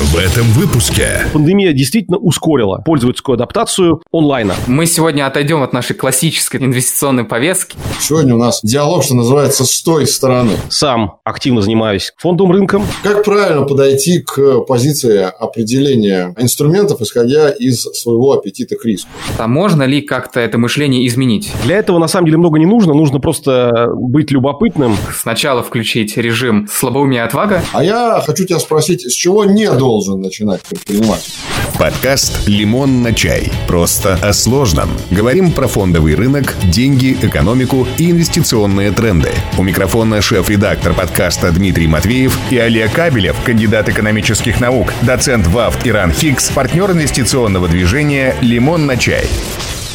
В этом выпуске Пандемия действительно ускорила пользовательскую адаптацию онлайна. Мы сегодня отойдем от нашей классической инвестиционной повестки. Сегодня у нас диалог, что называется, с той стороны. Сам активно занимаюсь фондовым рынком. Как правильно подойти к позиции определения инструментов, исходя из своего аппетита к риску? А можно ли как-то это мышление изменить? Для этого на самом деле много не нужно, нужно просто быть любопытным. Сначала включить режим слабоумия и отвага. А я хочу тебя спросить, с чего не должен начинать предприниматель? подкаст «Лимон на чай». Просто о сложном. Говорим про фондовый рынок, деньги, экономику и инвестиционные тренды. У микрофона шеф-редактор подкаста Дмитрий Матвеев и Олег Кабелев, кандидат экономических наук, доцент ВАФ Иран Хикс, партнер инвестиционного движения «Лимон на чай».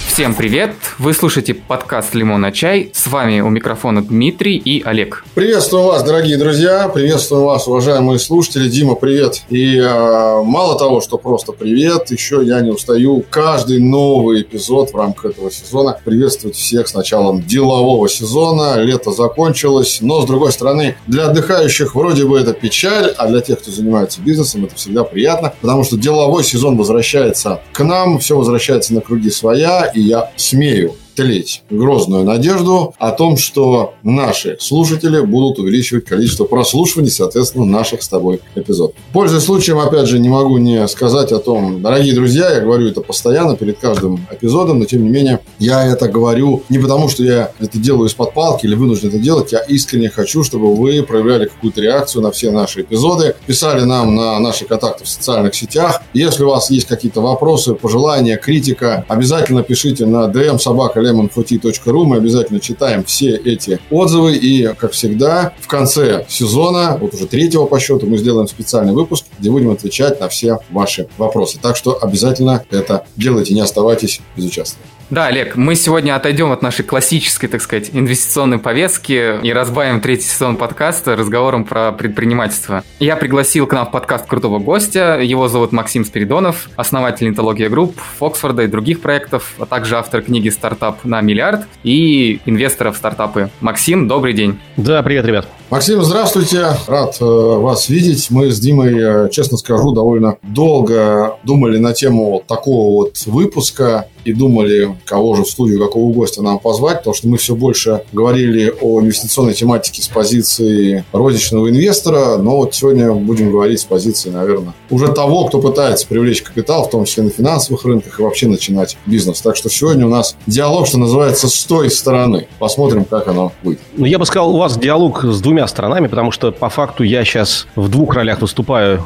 Всем привет! Вы слушаете подкаст «Лимон на чай». С вами у микрофона Дмитрий и Олег. Приветствую вас, дорогие друзья. Приветствую вас, уважаемые слушатели. Дима, привет. И э, мало того, что просто привет, еще я не устаю каждый новый эпизод в рамках этого сезона приветствовать всех с началом делового сезона. Лето закончилось, но, с другой стороны, для отдыхающих вроде бы это печаль, а для тех, кто занимается бизнесом, это всегда приятно, потому что деловой сезон возвращается к нам, все возвращается на круги своя, и я смею тлеть грозную надежду о том, что наши слушатели будут увеличивать количество прослушиваний, соответственно, наших с тобой эпизодов. Пользуясь случаем, опять же, не могу не сказать о том, дорогие друзья, я говорю это постоянно перед каждым эпизодом, но тем не менее, я это говорю не потому, что я это делаю из-под палки или вынужден это делать, я искренне хочу, чтобы вы проявляли какую-то реакцию на все наши эпизоды, писали нам на наши контакты в социальных сетях. Если у вас есть какие-то вопросы, пожелания, критика, обязательно пишите на dm собака lemonfooty.ru. Мы обязательно читаем все эти отзывы. И, как всегда, в конце сезона, вот уже третьего по счету, мы сделаем специальный выпуск, где будем отвечать на все ваши вопросы. Так что обязательно это делайте, не оставайтесь безучастными. Да, Олег, мы сегодня отойдем от нашей классической, так сказать, инвестиционной повестки и разбавим третий сезон подкаста разговором про предпринимательство. Я пригласил к нам в подкаст крутого гостя. Его зовут Максим Спиридонов, основатель Нетология Групп, Фоксфорда и других проектов, а также автор книги «Стартап на миллиард» и инвестор в стартапы. Максим, добрый день. Да, привет, ребят. Максим, здравствуйте. Рад э, вас видеть. Мы с Димой, э, честно скажу, довольно долго думали на тему такого вот выпуска и думали, кого же в студию, какого гостя нам позвать, потому что мы все больше говорили о инвестиционной тематике с позиции розничного инвестора, но вот сегодня будем говорить с позиции, наверное, уже того, кто пытается привлечь капитал, в том числе на финансовых рынках и вообще начинать бизнес. Так что сегодня у нас диалог, что называется, с той стороны. Посмотрим, как оно выйдет. Ну, я бы сказал, у вас диалог с двумя сторонами, потому что по факту я сейчас в двух ролях выступаю.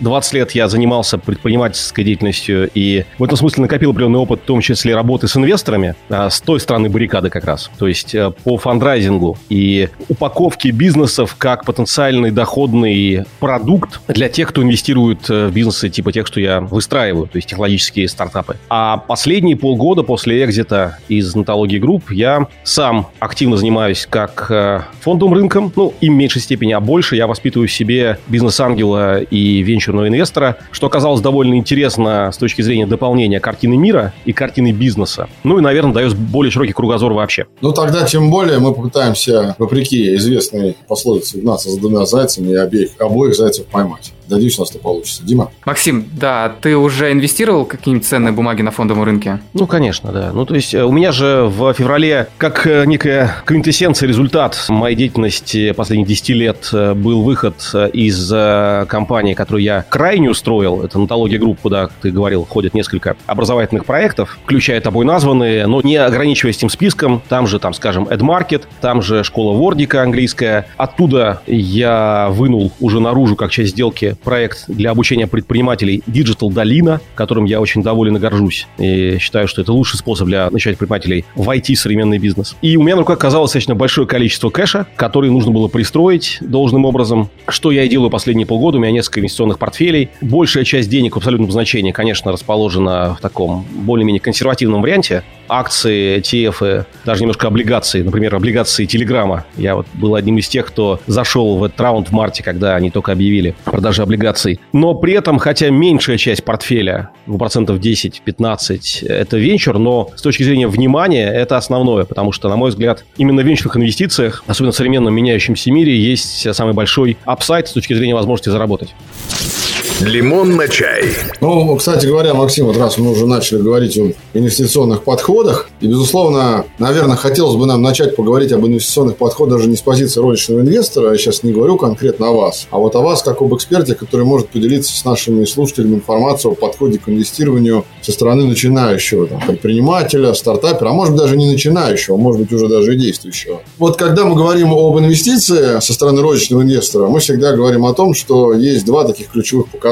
20 лет я занимался предпринимательской деятельностью и в этом смысле накопил определенный опыт в том числе работы с инвесторами, а с той стороны баррикады как раз. То есть э, по фандрайзингу и упаковке бизнесов как потенциальный доходный продукт для тех, кто инвестирует э, в бизнесы типа тех, что я выстраиваю, то есть технологические стартапы. А последние полгода после экзита из Нетологии Групп я сам активно занимаюсь как э, фондовым рынком, ну, и в меньшей степени, а больше я воспитываю в себе бизнес-ангела и венчурного инвестора, что оказалось довольно интересно с точки зрения дополнения картины мира и картины картины бизнеса. Ну и, наверное, дает более широкий кругозор вообще. Ну, тогда тем более мы попытаемся, вопреки известной пословице, гнаться за двумя зайцами и обеих, обоих зайцев поймать. Надеюсь, у нас это получится. Дима? Максим, да, ты уже инвестировал какие-нибудь ценные бумаги на фондовом рынке? Ну, конечно, да. Ну, то есть э, у меня же в феврале, как э, некая квинтэссенция, результат моей деятельности последних 10 лет э, был выход из компании, которую я крайней строил. Это Нетология Групп, куда, ты говорил, входят несколько образовательных проектов, включая тобой названные, но не ограничиваясь этим списком. Там же, там, скажем, EdMarket, там же школа Вордика английская. Оттуда я вынул уже наружу, как часть сделки, проект для обучения предпринимателей Digital Долина, которым я очень доволен и горжусь. И считаю, что это лучший способ для начать предпринимателей в IT современный бизнес. И у меня на руках оказалось достаточно большое количество кэша, который нужно было пристроить должным образом. Что я и делаю последние полгода. У меня несколько инвестиционных портфелей. Большая часть денег в абсолютном значении, конечно, расположена в таком более-менее консервативном варианте. Акции, ETF, даже немножко облигации. Например, облигации Телеграма. Я вот был одним из тех, кто зашел в этот раунд в марте, когда они только объявили продажи облигаций. Но при этом, хотя меньшая часть портфеля, ну, процентов 10-15, это венчур, но с точки зрения внимания это основное, потому что, на мой взгляд, именно в венчурных инвестициях, особенно в современном меняющемся мире, есть самый большой апсайт с точки зрения возможности заработать. Лимон на чай. Ну, кстати говоря, Максим, вот раз мы уже начали говорить о инвестиционных подходах, и, безусловно, наверное, хотелось бы нам начать поговорить об инвестиционных подходах даже не с позиции рыночного инвестора, я сейчас не говорю конкретно о вас, а вот о вас как об эксперте, который может поделиться с нашими слушателями информацией о подходе к инвестированию со стороны начинающего там, предпринимателя, стартапера, а может быть даже не начинающего, а может быть уже даже и действующего. Вот когда мы говорим об инвестиции со стороны розничного инвестора, мы всегда говорим о том, что есть два таких ключевых показателя,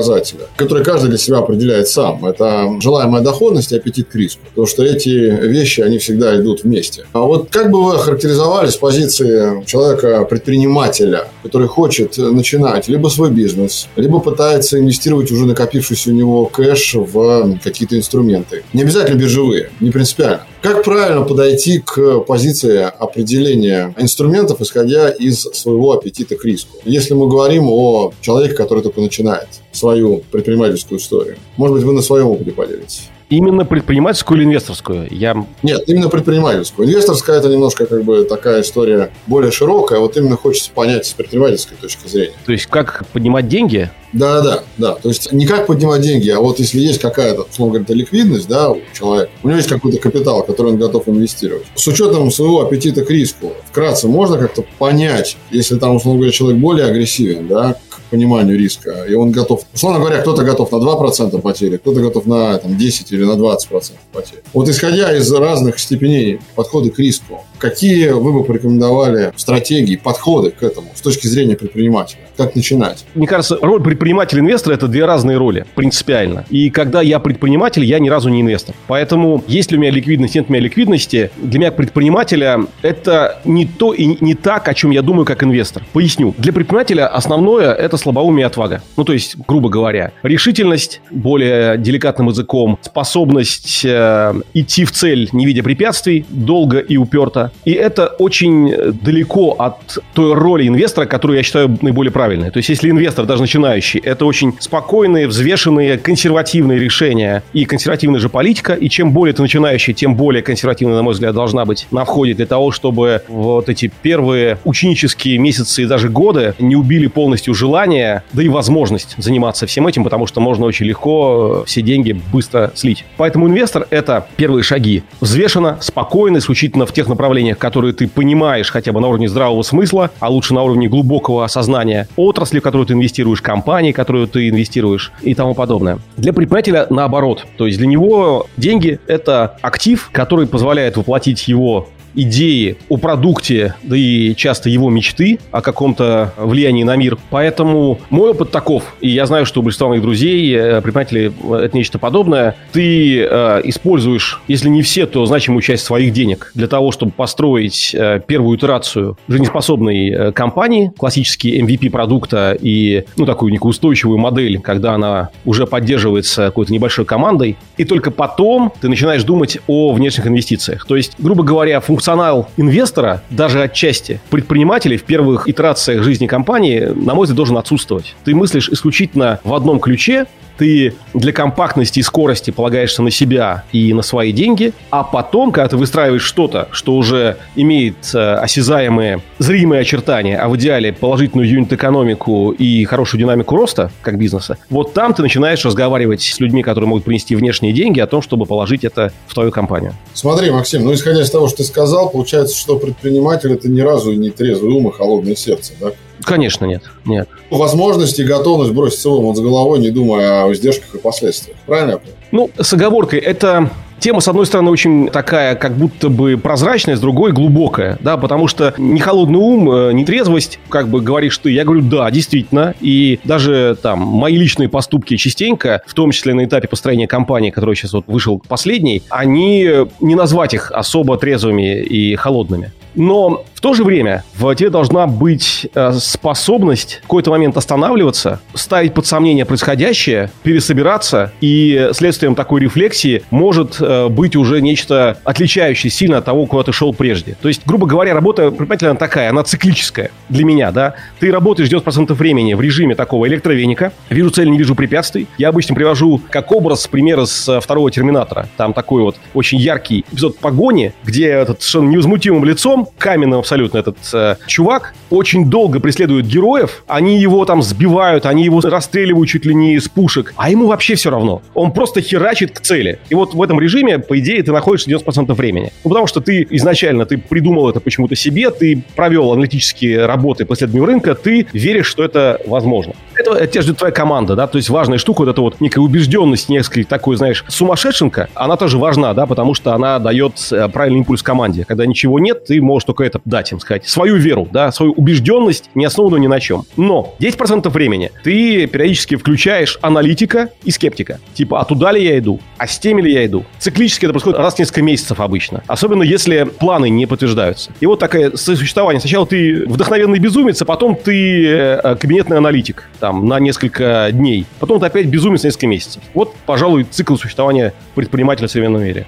которые каждый для себя определяет сам. Это желаемая доходность и аппетит к риску. Потому что эти вещи, они всегда идут вместе. А вот как бы вы охарактеризовали с позиции человека-предпринимателя, который хочет начинать либо свой бизнес, либо пытается инвестировать уже накопившийся у него кэш в какие-то инструменты. Не обязательно биржевые, не принципиально. Как правильно подойти к позиции определения инструментов, исходя из своего аппетита к риску? Если мы говорим о человеке, который только начинает свою предпринимательскую историю, может быть, вы на своем опыте поделитесь? Именно предпринимательскую или инвесторскую? Я... Нет, именно предпринимательскую. Инвесторская – это немножко как бы такая история более широкая. Вот именно хочется понять с предпринимательской точки зрения. То есть, как поднимать деньги? Да, да, да. То есть, не как поднимать деньги, а вот если есть какая-то, условно говоря, ликвидность, да, у человека, у него есть какой-то капитал, который он готов инвестировать. С учетом своего аппетита к риску, вкратце можно как-то понять, если там, условно говоря, человек более агрессивен, да, пониманию риска. И он готов, условно говоря, кто-то готов на 2% потери, кто-то готов на там, 10 или на 20% потери. Вот исходя из разных степеней подхода к риску, какие вы бы порекомендовали стратегии, подходы к этому с точки зрения предпринимателя? Как начинать? Мне кажется, роль предпринимателя-инвестора – это две разные роли, принципиально. И когда я предприниматель, я ни разу не инвестор. Поэтому, есть ли у меня ликвидность, нет у меня ликвидности, для меня предпринимателя это не то и не так, о чем я думаю как инвестор. Поясню. Для предпринимателя основное – это слабоумие и отвага. Ну, то есть, грубо говоря, решительность, более деликатным языком, способность э, идти в цель, не видя препятствий, долго и уперто. И это очень далеко от той роли инвестора, которую я считаю наиболее правильной. То есть, если инвестор, даже начинающий, это очень спокойные, взвешенные, консервативные решения и консервативная же политика, и чем более ты начинающий, тем более консервативная, на мой взгляд, должна быть на входе для того, чтобы вот эти первые ученические месяцы и даже годы не убили полностью желание, да и возможность заниматься всем этим, потому что можно очень легко все деньги быстро слить. Поэтому инвестор – это первые шаги. Взвешенно, спокойно, исключительно в тех направлениях, которые ты понимаешь хотя бы на уровне здравого смысла, а лучше на уровне глубокого осознания отрасли, в которую ты инвестируешь, компании, в которую ты инвестируешь и тому подобное. Для предпринимателя наоборот. То есть для него деньги – это актив, который позволяет воплотить его идеи о продукте, да и часто его мечты о каком-то влиянии на мир. Поэтому мой опыт таков, и я знаю, что у большинства моих друзей, э, предпринимателей, э, это нечто подобное. Ты э, используешь, если не все, то значимую часть своих денег для того, чтобы построить э, первую итерацию жизнеспособной э, компании, классический MVP продукта и ну, такую некую устойчивую модель, когда она уже поддерживается какой-то небольшой командой. И только потом ты начинаешь думать о внешних инвестициях. То есть, грубо говоря, функционал функционал инвестора, даже отчасти предпринимателей в первых итерациях жизни компании, на мой взгляд, должен отсутствовать. Ты мыслишь исключительно в одном ключе, ты для компактности и скорости полагаешься на себя и на свои деньги, а потом, когда ты выстраиваешь что-то, что уже имеет э, осязаемые, зримые очертания, а в идеале положительную юнит-экономику и хорошую динамику роста как бизнеса, вот там ты начинаешь разговаривать с людьми, которые могут принести внешние деньги, о том, чтобы положить это в твою компанию. Смотри, Максим, ну исходя из того, что ты сказал, получается, что предприниматель это ни разу не трезвый ум и холодное сердце, да? Конечно, нет. Нет. Возможность и готовность бросить целым с головой, не думая о издержках и последствиях. Правильно? Ну, с оговоркой, это Тема, с одной стороны, очень такая, как будто бы прозрачная, с другой глубокая, да, потому что не холодный ум, э, не трезвость, как бы говоришь ты. Я говорю, да, действительно. И даже там мои личные поступки частенько, в том числе на этапе построения компании, который сейчас вот вышел последний, они не назвать их особо трезвыми и холодными. Но в то же время в тебе должна быть э, способность в какой-то момент останавливаться, ставить под сомнение происходящее, пересобираться, и следствием такой рефлексии может э, быть уже нечто отличающееся сильно от того, куда ты шел прежде. То есть, грубо говоря, работа предпринимателя такая, она циклическая для меня, да. Ты работаешь 90% времени в режиме такого электровеника, вижу цель, не вижу препятствий. Я обычно привожу как образ примера с э, второго Терминатора. Там такой вот очень яркий эпизод погони, где этот совершенно невозмутимым лицом потом каменным абсолютно этот э, чувак очень долго преследует героев, они его там сбивают, они его расстреливают чуть ли не из пушек, а ему вообще все равно. Он просто херачит к цели. И вот в этом режиме, по идее, ты находишься 90% времени. Ну, потому что ты изначально ты придумал это почему-то себе, ты провел аналитические работы по исследованию рынка, ты веришь, что это возможно. Это, это тебя ждет твоя команда, да, то есть важная штука, вот эта вот некая убежденность, несколько такой, знаешь, сумасшедшенка, она тоже важна, да, потому что она дает э, правильный импульс команде. Когда ничего нет, ты можешь только это дать им, сказать. Свою веру, да, свою убежденность, не основанную ни на чем. Но 10% времени ты периодически включаешь аналитика и скептика. Типа, а туда ли я иду? А с теми ли я иду? Циклически это происходит раз в несколько месяцев обычно. Особенно если планы не подтверждаются. И вот такое сосуществование. Сначала ты вдохновенный безумец, а потом ты э, кабинетный аналитик там на несколько дней. Потом ты опять безумец несколько месяцев. Вот, пожалуй, цикл существования предпринимателя в современном мире.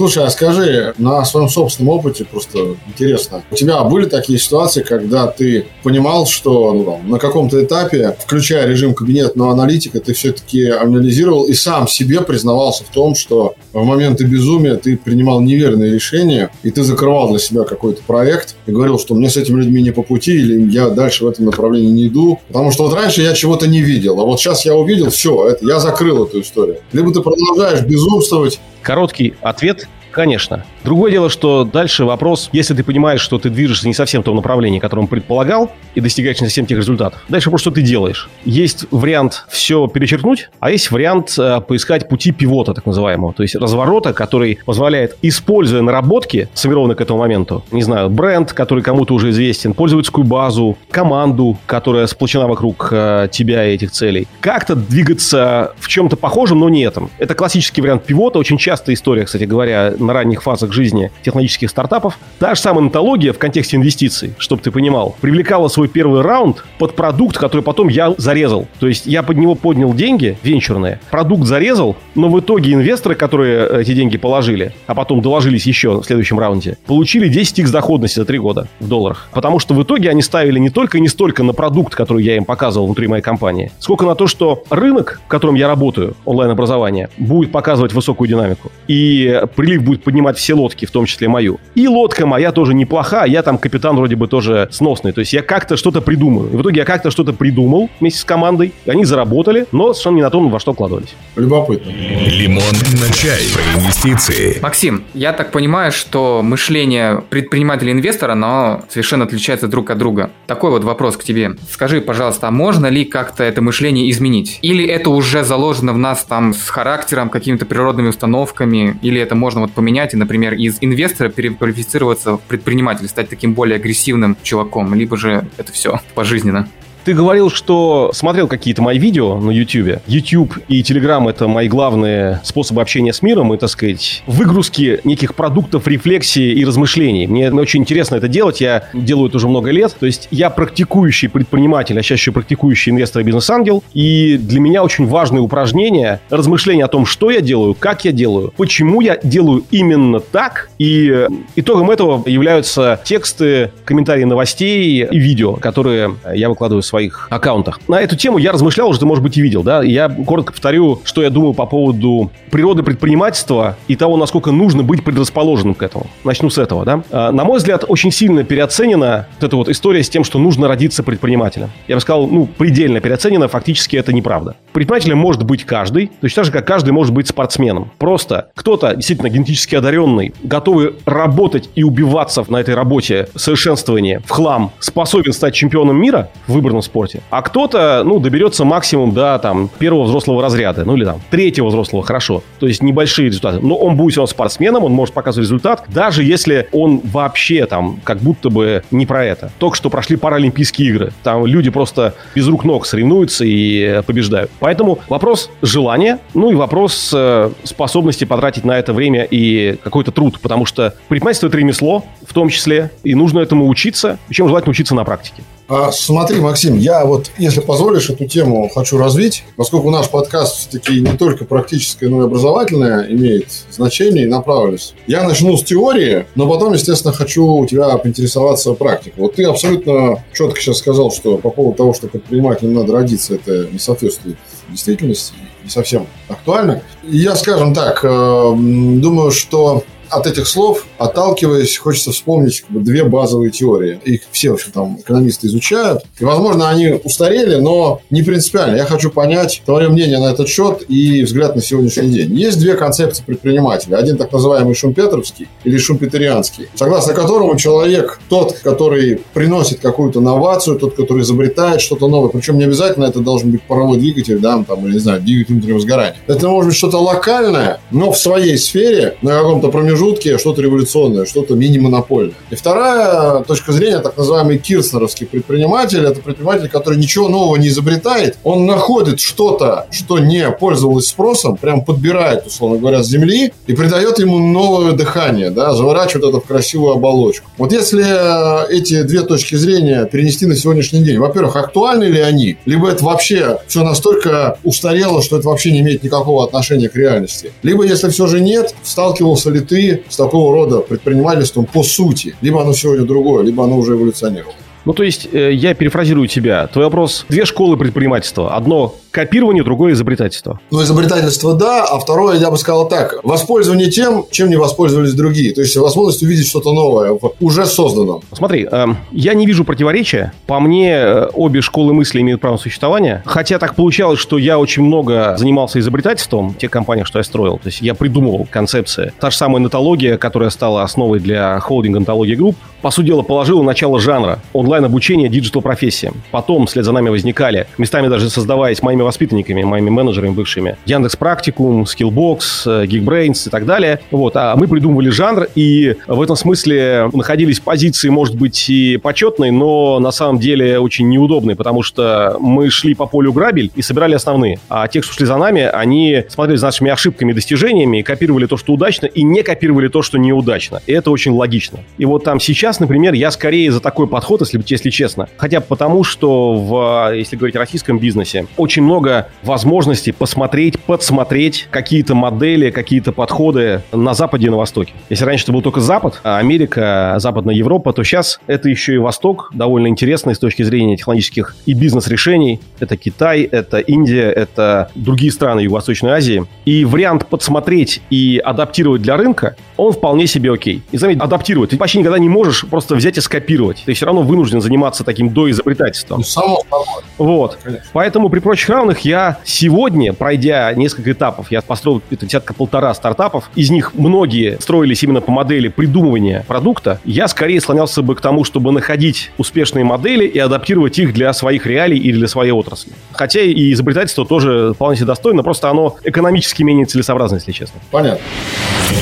Слушай, а скажи, на своем собственном опыте просто интересно, у тебя были такие ситуации, когда ты понимал, что ну, на каком-то этапе, включая режим кабинетного аналитика, ты все-таки анализировал и сам себе признавался в том, что в моменты безумия ты принимал неверные решения, и ты закрывал для себя какой-то проект и говорил, что мне с этими людьми не по пути, или я дальше в этом направлении не иду. Потому что вот раньше я чего-то не видел, а вот сейчас я увидел, все, это, я закрыл эту историю. Либо ты продолжаешь безумствовать, Короткий ответ Конечно. Другое дело, что дальше вопрос, если ты понимаешь, что ты движешься не совсем в том направлении, которым предполагал, и достигаешь не совсем тех результатов, дальше просто что ты делаешь. Есть вариант все перечеркнуть, а есть вариант э, поискать пути пивота, так называемого, то есть разворота, который позволяет, используя наработки, сформированные к этому моменту, не знаю, бренд, который кому-то уже известен, пользовательскую базу, команду, которая сплочена вокруг э, тебя и этих целей, как-то двигаться в чем-то похожем, но не этом. Это классический вариант пивота, очень частая история, кстати говоря, на ранних фазах жизни технологических стартапов. Та же самая онтология в контексте инвестиций, чтобы ты понимал, привлекала свой первый раунд под продукт, который потом я зарезал. То есть я под него поднял деньги венчурные, продукт зарезал, но в итоге инвесторы, которые эти деньги положили, а потом доложились еще в следующем раунде, получили 10x доходности за 3 года в долларах. Потому что в итоге они ставили не только и не столько на продукт, который я им показывал внутри моей компании, сколько на то, что рынок, в котором я работаю, онлайн-образование, будет показывать высокую динамику. И прилив будет поднимать все лодки, в том числе мою. И лодка моя тоже неплоха, я там капитан вроде бы тоже сносный. То есть я как-то что-то придумаю. И в итоге я как-то что-то придумал вместе с командой. Они заработали, но совершенно не на том, во что вкладывались. Любопытно. Лимон на чай про инвестиции. Максим, я так понимаю, что мышление предпринимателя-инвестора, оно совершенно отличается друг от друга. Такой вот вопрос к тебе. Скажи, пожалуйста, а можно ли как-то это мышление изменить? Или это уже заложено в нас там с характером, какими-то природными установками? Или это можно вот поменять и, например, из инвестора переквалифицироваться в предпринимателя, стать таким более агрессивным чуваком, либо же это все пожизненно? Ты говорил, что смотрел какие-то мои видео на YouTube. YouTube и Telegram — это мои главные способы общения с миром и, так сказать, выгрузки неких продуктов рефлексии и размышлений. Мне очень интересно это делать. Я делаю это уже много лет. То есть я практикующий предприниматель, а сейчас еще практикующий инвестор и бизнес-ангел. И для меня очень важное упражнение — размышление о том, что я делаю, как я делаю, почему я делаю именно так. И итогом этого являются тексты, комментарии новостей и видео, которые я выкладываю своих аккаунтах. На эту тему я размышлял уже, ты, может быть, и видел, да? Я коротко повторю, что я думаю по поводу природы предпринимательства и того, насколько нужно быть предрасположенным к этому. Начну с этого, да? А, на мой взгляд, очень сильно переоценена вот эта вот история с тем, что нужно родиться предпринимателем. Я бы сказал, ну, предельно переоценена, фактически это неправда. Предпринимателем может быть каждый, точно так же, как каждый может быть спортсменом. Просто кто-то действительно генетически одаренный, готовый работать и убиваться на этой работе, совершенствование в хлам, способен стать чемпионом мира в выбранном спорте. А кто-то, ну, доберется максимум до, там, первого взрослого разряда, ну, или там, третьего взрослого, хорошо. То есть небольшие результаты. Но он будет все равно спортсменом, он может показывать результат, даже если он вообще там, как будто бы не про это. Только что прошли Паралимпийские игры. Там люди просто без рук ног соревнуются и побеждают. Поэтому вопрос желания, ну и вопрос э, способности потратить на это время и какой-то труд, потому что предпринимательство это ремесло, в том числе, и нужно этому учиться, причем желательно учиться на практике. А, смотри, Максим, я вот, если позволишь, эту тему хочу развить, поскольку наш подкаст все-таки не только практическое, но и образовательное имеет значение и направленность. Я начну с теории, но потом, естественно, хочу у тебя поинтересоваться практикой. Вот ты абсолютно четко сейчас сказал, что по поводу того, что предпринимателям надо родиться, это не соответствует действительности, не совсем актуально. Я, скажем так, э, думаю, что от этих слов, отталкиваясь, хочется вспомнить как бы, две базовые теории. Их все, в общем, там экономисты изучают. И, возможно, они устарели, но не принципиально. Я хочу понять твое мнение на этот счет и взгляд на сегодняшний день. Есть две концепции предпринимателя. Один так называемый шумпетровский или шумпетерианский, согласно которому человек тот, который приносит какую-то новацию, тот, который изобретает что-то новое. Причем не обязательно это должен быть паровой двигатель, да, там, или, не знаю, двигатель внутреннего сгорания. Это может быть что-то локальное, но в своей сфере, на каком-то промежутке, что-то революционное, что-то мини-монопольное. И вторая точка зрения, так называемый кирснеровский предприниматель, это предприниматель, который ничего нового не изобретает, он находит что-то, что не пользовалось спросом, прям подбирает, условно говоря, с земли и придает ему новое дыхание, да, заворачивает это в красивую оболочку. Вот если эти две точки зрения перенести на сегодняшний день, во-первых, актуальны ли они, либо это вообще все настолько устарело, что это вообще не имеет никакого отношения к реальности. Либо, если все же нет, сталкивался ли ты с такого рода предпринимательством по сути? Либо оно сегодня другое, либо оно уже эволюционировало. Ну, то есть, э, я перефразирую тебя. Твой вопрос. Две школы предпринимательства. Одно копирование, другое изобретательство. Ну, изобретательство да, а второе, я бы сказал так, воспользование тем, чем не воспользовались другие. То есть, возможность увидеть что-то новое в уже созданном. Смотри, э, я не вижу противоречия. По мне, э, обе школы мысли имеют право существования. Хотя так получалось, что я очень много занимался изобретательством в тех компаниях, что я строил. То есть, я придумывал концепции. Та же самая Нетология, которая стала основой для холдинга Нетология Групп, по сути дела, положила начало жанра онлайн-обучения диджитал-профессиям. Потом вслед за нами возникали, местами даже создаваясь моими воспитанниками, моими менеджерами бывшими, Яндекс Практикум, Skillbox, э, GeekBrains и так далее. Вот, а мы придумывали жанр, и в этом смысле находились позиции, может быть, и почетной, но на самом деле очень неудобной, потому что мы шли по полю грабель и собирали основные. А те, кто шли за нами, они смотрели за нашими ошибками и достижениями, копировали то, что удачно, и не копировали то, что неудачно. И это очень логично. И вот там сейчас, например, я скорее за такой подход, если, если честно. Хотя потому, что в, если говорить о российском бизнесе, очень много возможностей посмотреть, подсмотреть какие-то модели, какие-то подходы на Западе и на Востоке. Если раньше это был только Запад, а Америка, Западная Европа, то сейчас это еще и Восток, довольно интересный с точки зрения технологических и бизнес-решений. Это Китай, это Индия, это другие страны Юго-Восточной Азии. И вариант подсмотреть и адаптировать для рынка, он вполне себе окей. И заметь, адаптировать. Ты почти никогда не можешь просто взять и скопировать. Ты все равно вынужден заниматься таким доизобретательством. Ну, само собой. Вот. Конечно. Поэтому при прочих равных я сегодня, пройдя несколько этапов, я построил десятка-полтора стартапов, из них многие строились именно по модели придумывания продукта, я скорее склонялся бы к тому, чтобы находить успешные модели и адаптировать их для своих реалий или для своей отрасли. Хотя и изобретательство тоже вполне себе достойно, просто оно экономически менее целесообразно, если честно. Понятно.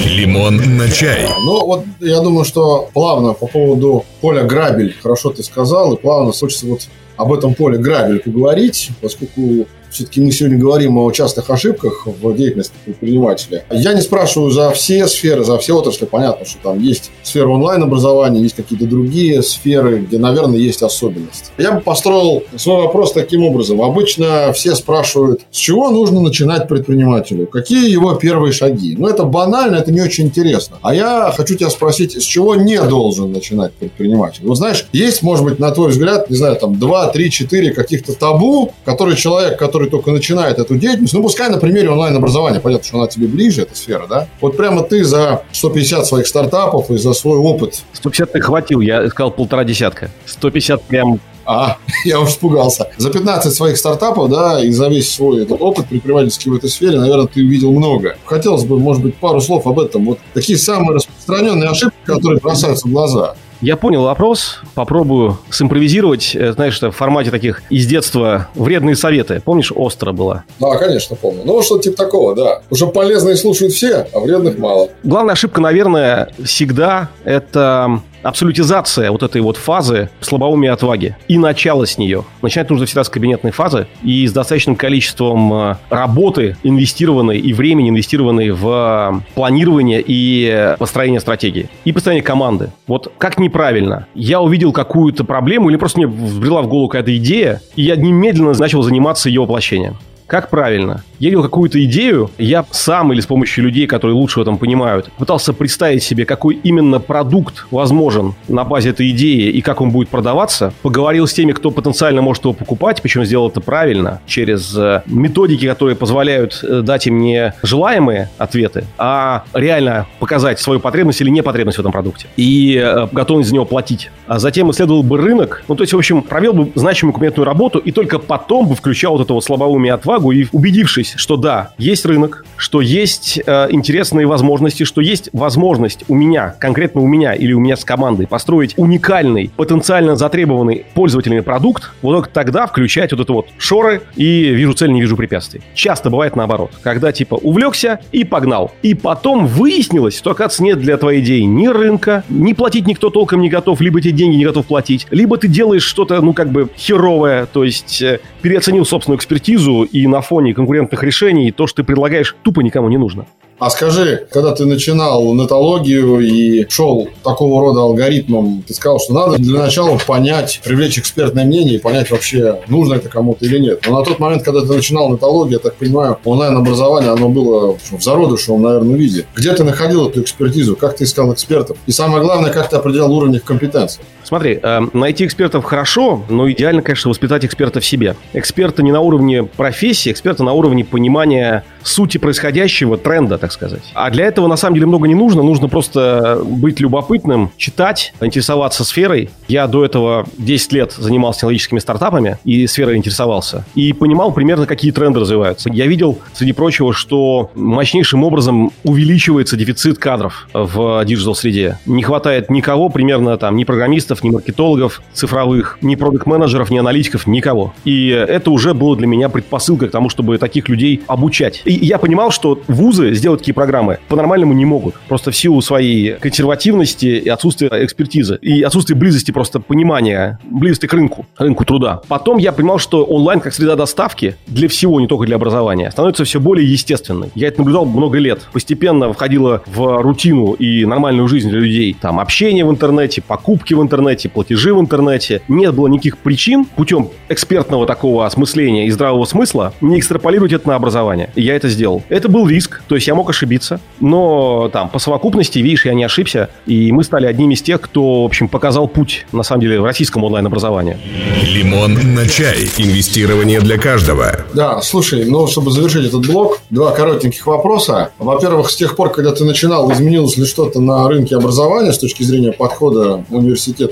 Лимон на чай. Ну, вот я думаю, что плавно по поводу поля грабель, хорошо ты сказал, и плавно хочется вот об этом поле грабель поговорить, поскольку все-таки мы сегодня говорим о частых ошибках в деятельности предпринимателя. Я не спрашиваю за все сферы, за все отрасли. Понятно, что там есть сфера онлайн-образования, есть какие-то другие сферы, где, наверное, есть особенности. Я бы построил свой вопрос таким образом. Обычно все спрашивают, с чего нужно начинать предпринимателю? Какие его первые шаги? Ну, это банально, это не очень интересно. А я хочу тебя спросить, с чего не должен начинать предприниматель? Вот знаешь, есть, может быть, на твой взгляд, не знаю, там 2, 3, 4 каких-то табу, которые человек, который который только начинает эту деятельность, ну, пускай на примере онлайн-образования, понятно, что она тебе ближе, эта сфера, да? Вот прямо ты за 150 своих стартапов и за свой опыт. 150 ты хватил, я сказал полтора десятка. 150 прям а, я уж испугался. За 15 своих стартапов, да, и за весь свой этот опыт предпринимательский в этой сфере, наверное, ты увидел много. Хотелось бы, может быть, пару слов об этом. Вот такие самые распространенные ошибки, которые бросаются в глаза. Я понял вопрос, попробую симпровизировать, э, знаешь, в формате таких из детства вредные советы. Помнишь, остро было? Да, конечно, помню. Ну, что-то типа такого, да. Уже полезные слушают все, а вредных мало. Главная ошибка, наверное, всегда это абсолютизация вот этой вот фазы слабоумия отваги и начало с нее. Начинать нужно всегда с кабинетной фазы и с достаточным количеством э, работы инвестированной и времени инвестированной в планирование и построение стратегии. И построение команды. Вот как неправильно. Я увидел какую-то проблему или просто мне взбрела в голову какая-то идея, и я немедленно начал заниматься ее воплощением. Как правильно? Я видел какую-то идею, я сам или с помощью людей, которые лучше в этом понимают, пытался представить себе, какой именно продукт возможен на базе этой идеи и как он будет продаваться. Поговорил с теми, кто потенциально может его покупать, причем сделал это правильно, через э, методики, которые позволяют э, дать им не желаемые ответы, а реально показать свою потребность или непотребность в этом продукте. И э, готовность за него платить. А затем исследовал бы рынок, ну, то есть, в общем, провел бы значимую документную работу и только потом бы включал вот эту вот слабоумие отвагу и убедившись, что да, есть рынок, что есть э, интересные возможности, что есть возможность у меня, конкретно у меня или у меня с командой построить уникальный, потенциально затребованный пользователями продукт, вот только тогда включать вот это вот шоры и вижу цель, не вижу препятствий. Часто бывает наоборот, когда типа увлекся и погнал. И потом выяснилось, что, оказывается, нет для твоей идеи ни рынка, ни платить никто толком не готов, либо эти деньги не готов платить, либо ты делаешь что-то, ну, как бы херовое, то есть э, переоценил собственную экспертизу и на фоне конкурентных решений то, что ты предлагаешь, тупо никому не нужно. А скажи, когда ты начинал нетологию и шел такого рода алгоритмом, ты сказал, что надо для начала понять, привлечь экспертное мнение и понять вообще, нужно это кому-то или нет. Но на тот момент, когда ты начинал нетологию, я так понимаю, онлайн-образование, оно было в зародышевом, наверное, виде. Где ты находил эту экспертизу? Как ты искал экспертов? И самое главное, как ты определял уровень их компетенции? Смотри, э, найти экспертов хорошо, но идеально, конечно, воспитать эксперта в себе. Эксперта не на уровне профессии, эксперта на уровне понимания сути происходящего, тренда, так сказать. А для этого, на самом деле, много не нужно. Нужно просто быть любопытным, читать, интересоваться сферой. Я до этого 10 лет занимался технологическими стартапами и сферой интересовался. И понимал примерно, какие тренды развиваются. Я видел, среди прочего, что мощнейшим образом увеличивается дефицит кадров в диджитал-среде. Не хватает никого, примерно там, ни программистов, ни маркетологов цифровых, ни продукт-менеджеров, ни аналитиков, никого. И это уже было для меня предпосылкой к тому, чтобы таких людей обучать. И я понимал, что вузы сделать такие программы по-нормальному не могут. Просто в силу своей консервативности и отсутствия экспертизы. И отсутствия близости просто понимания, близости к рынку, рынку труда. Потом я понимал, что онлайн как среда доставки для всего, не только для образования, становится все более естественной. Я это наблюдал много лет. Постепенно входило в рутину и нормальную жизнь для людей. Там общение в интернете, покупки в интернете, платежи в интернете. Нет было никаких причин путем экспертного такого осмысления и здравого смысла не экстраполировать это на образование. И я это сделал. Это был риск, то есть я мог ошибиться, но там по совокупности, видишь, я не ошибся, и мы стали одними из тех, кто, в общем, показал путь, на самом деле, в российском онлайн-образовании. Лимон на чай. Инвестирование для каждого. Да, слушай, ну, чтобы завершить этот блок, два коротеньких вопроса. Во-первых, с тех пор, когда ты начинал, изменилось ли что-то на рынке образования с точки зрения подхода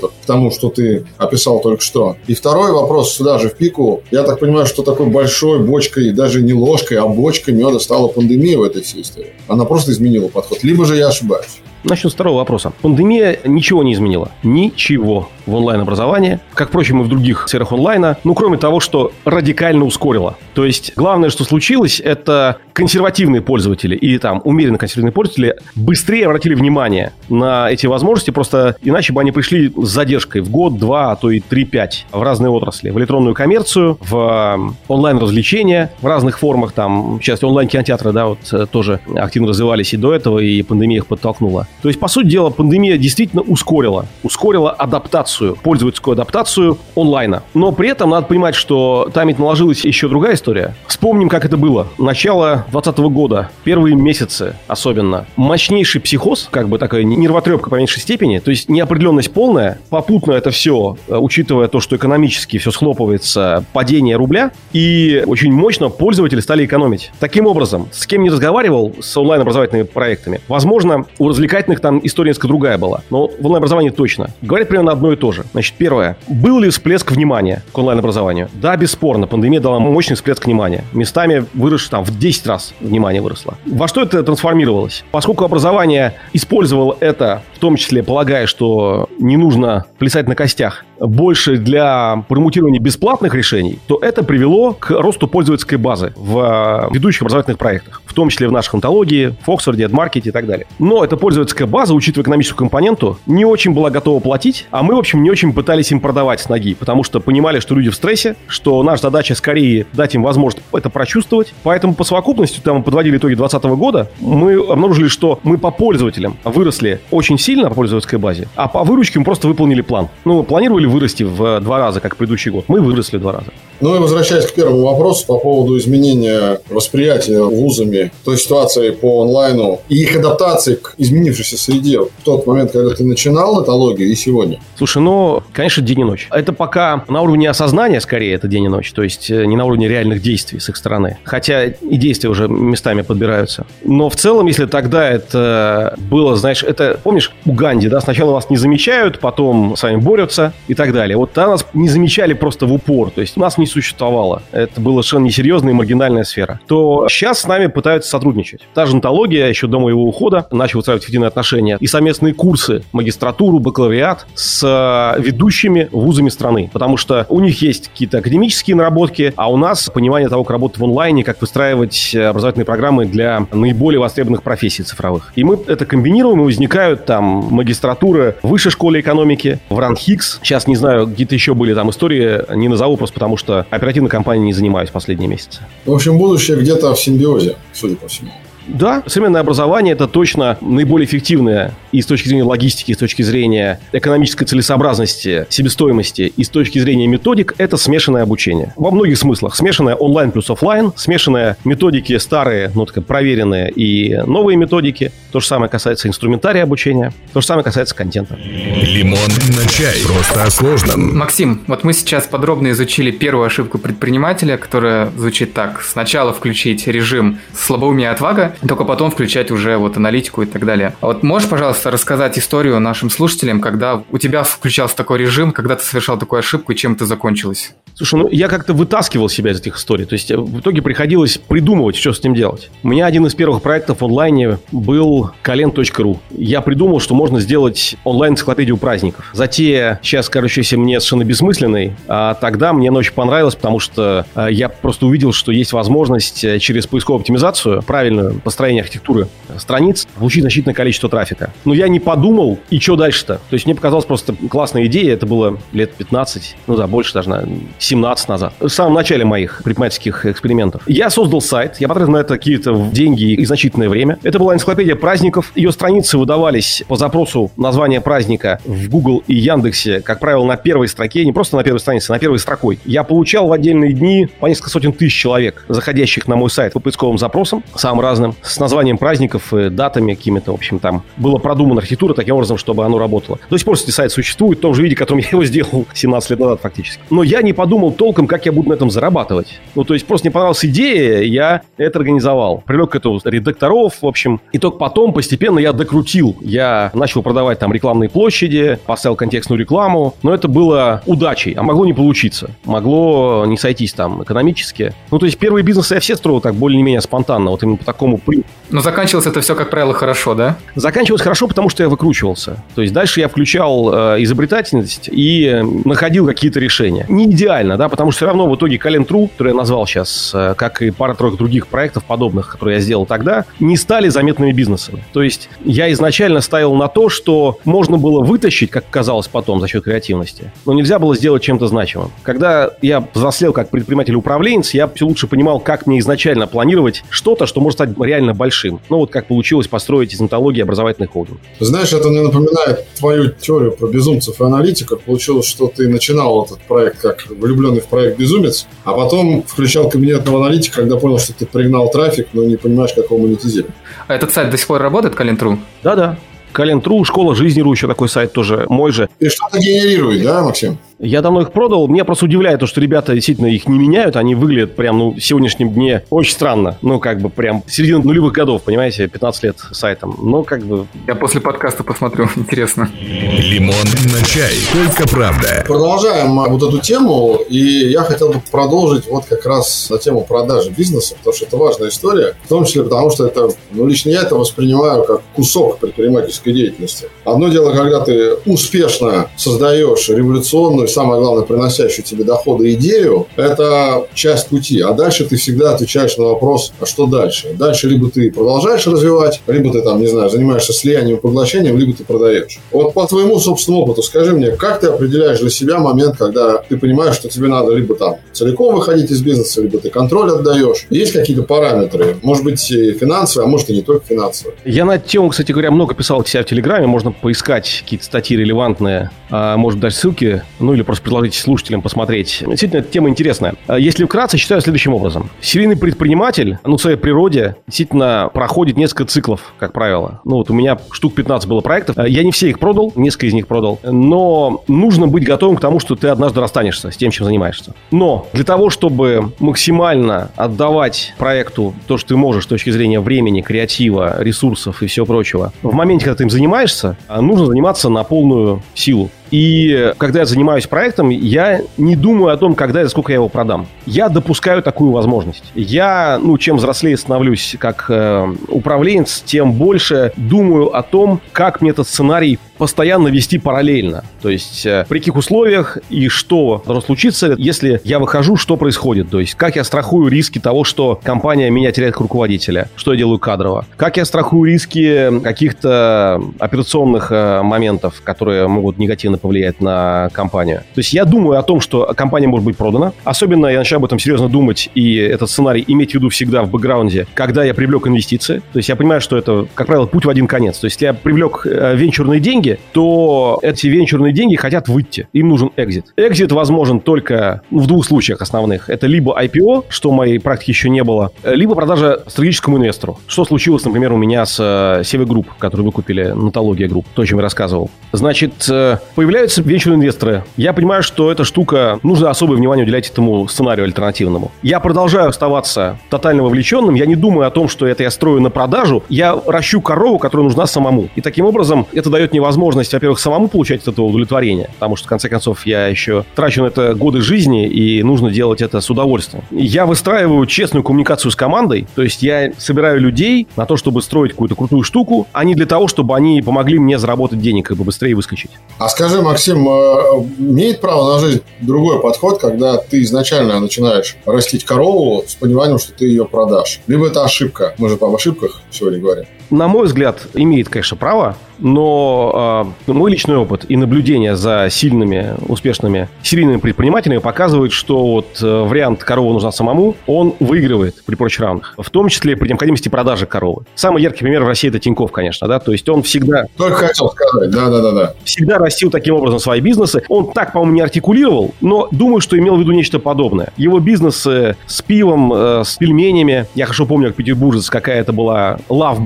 к тому, что ты описал только что? И второй вопрос сюда же в пику. Я так понимаю, что такой большой бочкой, даже не ложкой, а бочкой меда стала пандемия в этой всей истории. Она просто изменила подход. Либо же я ошибаюсь. Начну с второго вопроса. Пандемия ничего не изменила. Ничего в онлайн-образовании, как, впрочем, и в других сферах онлайна, ну, кроме того, что радикально ускорила. То есть, главное, что случилось, это консервативные пользователи или там умеренно консервативные пользователи быстрее обратили внимание на эти возможности, просто иначе бы они пришли с задержкой в год, два, а то и три-пять в разные отрасли. В электронную коммерцию, в онлайн-развлечения в разных формах, там, сейчас онлайн-кинотеатры, да, вот э, тоже активно развивались и до этого, и пандемия их подтолкнула. То есть, по сути дела, пандемия действительно ускорила. Ускорила адаптацию, пользовательскую адаптацию онлайна. Но при этом надо понимать, что там ведь наложилась еще другая история. Вспомним, как это было. Начало 2020 года, первые месяцы особенно. Мощнейший психоз, как бы такая нервотрепка по меньшей степени, то есть неопределенность полная. Попутно это все, э, учитывая то, что экономически все схлопывается, падение рубля, и очень мощно пользователи стали экономить. Таким образом, с кем не разговаривал с онлайн-образовательными проектами, возможно, у развлекательных развлекательных там история несколько другая была. Но в онлайн-образовании точно. Говорят примерно одно и то же. Значит, первое. Был ли всплеск внимания к онлайн-образованию? Да, бесспорно. Пандемия дала мощный всплеск внимания. Местами вырос там в 10 раз внимание выросло. Во что это трансформировалось? Поскольку образование использовало это, в том числе полагая, что не нужно плясать на костях, больше для промутирования бесплатных решений, то это привело к росту пользовательской базы в ведущих образовательных проектах. Том числе в нашей онтологии, в Оксфорде, AdMarket и так далее. Но эта пользовательская база, учитывая экономическую компоненту, не очень была готова платить, а мы, в общем, не очень пытались им продавать с ноги, потому что понимали, что люди в стрессе, что наша задача скорее дать им возможность это прочувствовать. Поэтому по совокупности, там, подводили итоги 2020 года, мы обнаружили, что мы по пользователям выросли очень сильно по пользовательской базе, а по выручке мы просто выполнили план. Ну, мы планировали вырасти в два раза, как предыдущий год. Мы выросли в два раза. Ну и возвращаясь к первому вопросу по поводу изменения восприятия вузами той ситуации по онлайну и их адаптации к изменившейся среде в тот момент, когда ты начинал этологию и сегодня. Слушай, ну, конечно, день и ночь. Это пока на уровне осознания, скорее, это день и ночь. То есть э, не на уровне реальных действий с их стороны. Хотя и действия уже местами подбираются. Но в целом, если тогда это было, знаешь, это, помнишь, у Ганди, да, сначала вас не замечают, потом с вами борются и так далее. Вот тогда нас не замечали просто в упор. То есть нас не существовало. Это была совершенно несерьезная и маргинальная сфера. То сейчас с нами пытаются сотрудничать. Та же онтология еще до моего ухода начала устраивать официальные отношения и совместные курсы, магистратуру, бакалавриат с э, ведущими вузами страны. Потому что у них есть какие-то академические наработки, а у нас понимание того, как работать в онлайне, как выстраивать образовательные программы для наиболее востребованных профессий цифровых. И мы это комбинируем, и возникают там магистратуры в высшей школе экономики, в РАНХИКС. Сейчас не знаю, где-то еще были там истории, не назову просто потому, что оперативной компанией не занимаюсь последние месяцы. В общем, будущее где-то в симбиозе, судя по всему. Да, современное образование это точно наиболее эффективное и с точки зрения логистики, и с точки зрения экономической целесообразности, себестоимости, и с точки зрения методик это смешанное обучение. Во многих смыслах. Смешанное онлайн плюс офлайн, смешанное методики старые, ну, так, проверенные и новые методики. То же самое касается инструментария обучения, то же самое касается контента. Лимон на чай. Просто о сложном. Максим, вот мы сейчас подробно изучили первую ошибку предпринимателя, которая звучит так. Сначала включить режим слабоумия отвага, только потом включать уже вот аналитику и так далее. А вот можешь, пожалуйста, рассказать историю нашим слушателям, когда у тебя включался такой режим, когда ты совершал такую ошибку и чем это закончилось? Слушай, ну я как-то вытаскивал себя из этих историй. То есть э, в итоге приходилось придумывать, что с этим делать. У меня один из первых проектов в онлайне был кален.ру. Я придумал, что можно сделать онлайн-энциклопедию праздников. Затея сейчас, кажущаяся мне совершенно бессмысленной, а тогда мне она очень понравилась, потому что э, я просто увидел, что есть возможность э, через поисковую оптимизацию, правильную построение архитектуры страниц, получить значительное количество трафика. Но я не подумал, и что дальше-то? То есть мне показалась просто классная идея, это было лет 15, ну да, больше даже, наверное, 17 назад. В самом начале моих предпринимательских экспериментов. Я создал сайт, я потратил на это какие-то деньги и значительное время. Это была энциклопедия праздников. Ее страницы выдавались по запросу названия праздника в Google и Яндексе, как правило, на первой строке, не просто на первой странице, а на первой строкой. Я получал в отдельные дни по несколько сотен тысяч человек, заходящих на мой сайт по поисковым запросам, самым разным, с названием праздников, датами какими-то, в общем, там была продумана архитектура таким образом, чтобы оно работало. До сих пор, кстати, сайт существует в том же виде, в котором я его сделал 17 лет назад фактически. Но я не подумал толком, как я буду на этом зарабатывать. Ну, то есть просто не понравилась идея, я это организовал. Привлек к этому редакторов, в общем. И только потом постепенно я докрутил. Я начал продавать там рекламные площади, поставил контекстную рекламу. Но это было удачей, а могло не получиться. Могло не сойтись там экономически. Ну, то есть первые бизнесы я все строил так более-менее спонтанно, вот именно по такому принципу. Но заканчивалось это все, как правило, хорошо, да? Заканчивалось хорошо, потому что я выкручивался. То есть дальше я включал э, изобретательность и находил какие-то решения. Не идеально, да, потому что все равно в итоге Кален.ру, который я назвал сейчас, э, как и пара-тройка других проектов подобных, которые я сделал тогда, не стали заметными бизнесами. То есть я изначально ставил на то, что можно было вытащить, как казалось потом, за счет креативности, но нельзя было сделать чем-то значимым. Когда я взрослел как предприниматель-управленец, я все лучше понимал, как мне изначально планировать что-то, что может стать реально большим. Ну, вот как получилось построить из антологии образовательный холдинг. Знаешь, это мне напоминает твою теорию про безумцев и аналитиков. Получилось, что ты начинал этот проект как влюбленный в проект безумец, а потом включал кабинетного аналитика, когда понял, что ты пригнал трафик, но не понимаешь, как его монетизировать. А этот сайт до сих пор работает, Калинтру? Да-да. Кален.ру, школа жизни.ру, еще такой сайт тоже мой же. И что-то генерирует, да, Максим? Я давно их продал. Меня просто удивляет то, что ребята действительно их не меняют. Они выглядят прям, ну, в сегодняшнем дне очень странно. Ну, как бы прям середина нулевых годов, понимаете, 15 лет сайтом. Но как бы... Я после подкаста посмотрю, интересно. Лимон на чай. Только правда. Продолжаем вот эту тему. И я хотел бы продолжить вот как раз на тему продажи бизнеса, потому что это важная история. В том числе потому, что это, ну, лично я это воспринимаю как кусок предпринимательской деятельности. Одно дело, когда ты успешно создаешь революционную и самое главное, приносящую тебе доходы идею, это часть пути. А дальше ты всегда отвечаешь на вопрос, а что дальше? Дальше либо ты продолжаешь развивать, либо ты там, не знаю, занимаешься слиянием и поглощением, либо ты продаешь. Вот по твоему собственному опыту скажи мне, как ты определяешь для себя момент, когда ты понимаешь, что тебе надо либо там целиком выходить из бизнеса, либо ты контроль отдаешь. Есть какие-то параметры, может быть, финансовые, а может и не только финансовые. Я на эту тему, кстати говоря, много писал себя в Телеграме, можно поискать какие-то статьи релевантные, а, может дать ссылки, ну или просто предложить слушателям посмотреть. Действительно, эта тема интересная. А, если вкратце, считаю следующим образом. Серийный предприниматель, ну, в своей природе, действительно проходит несколько циклов, как правило. Ну, вот у меня штук 15 было проектов. А, я не все их продал, несколько из них продал. Но нужно быть готовым к тому, что ты однажды расстанешься с тем, чем занимаешься. Но для того, чтобы максимально отдавать проекту то, что ты можешь с точки зрения времени, креатива, ресурсов и всего прочего, в моменте, когда ты им занимаешься, нужно заниматься на полную силу. И когда я занимаюсь проектом, я не думаю о том, когда и сколько я его продам. Я допускаю такую возможность. Я, ну, чем взрослее становлюсь как э, управленец, тем больше думаю о том, как мне этот сценарий постоянно вести параллельно. То есть э, при каких условиях и что должно случиться, если я выхожу, что происходит. То есть как я страхую риски того, что компания меня теряет как руководителя, что я делаю кадрово. Как я страхую риски каких-то операционных э, моментов, которые могут негативно повлияет на компанию. То есть я думаю о том, что компания может быть продана. Особенно я начал об этом серьезно думать и этот сценарий иметь в виду всегда в бэкграунде, когда я привлек инвестиции. То есть я понимаю, что это, как правило, путь в один конец. То есть я привлек э, венчурные деньги, то эти венчурные деньги хотят выйти. Им нужен экзит. Экзит возможен только в двух случаях основных. Это либо IPO, что в моей практике еще не было, либо продажа стратегическому инвестору. Что случилось, например, у меня с CV Group, который вы купили, Натология Group, то, о чем я рассказывал. Значит, э, Появляются венчурные инвесторы. Я понимаю, что эта штука, нужно особое внимание уделять этому сценарию альтернативному. Я продолжаю оставаться тотально вовлеченным. Я не думаю о том, что это я строю на продажу. Я ращу корову, которая нужна самому. И таким образом это дает мне возможность, во-первых, самому получать от этого удовлетворение. Потому что, в конце концов, я еще трачу на это годы жизни, и нужно делать это с удовольствием. Я выстраиваю честную коммуникацию с командой. То есть я собираю людей на то, чтобы строить какую-то крутую штуку, а не для того, чтобы они помогли мне заработать денег, бы быстрее выскочить. А скажи, Максим, э, имеет право на жизнь другой подход, когда ты изначально начинаешь растить корову с пониманием, что ты ее продашь? Либо это ошибка? Мы же об ошибках сегодня говорим. На мой взгляд, имеет, конечно, право, но э, мой личный опыт и наблюдение за сильными, успешными серийными предпринимателями показывают, что вот э, вариант «корова нужна самому», он выигрывает при прочих равных. В том числе при необходимости продажи коровы. Самый яркий пример в России – это Тиньков, конечно, да, то есть он всегда... Только хотел сказать, да-да-да. Всегда растил таким образом свои бизнесы. Он так, по-моему, не артикулировал, но думаю, что имел в виду нечто подобное. Его бизнесы с пивом, э, с пельменями, я хорошо помню, как петербуржец, какая это была love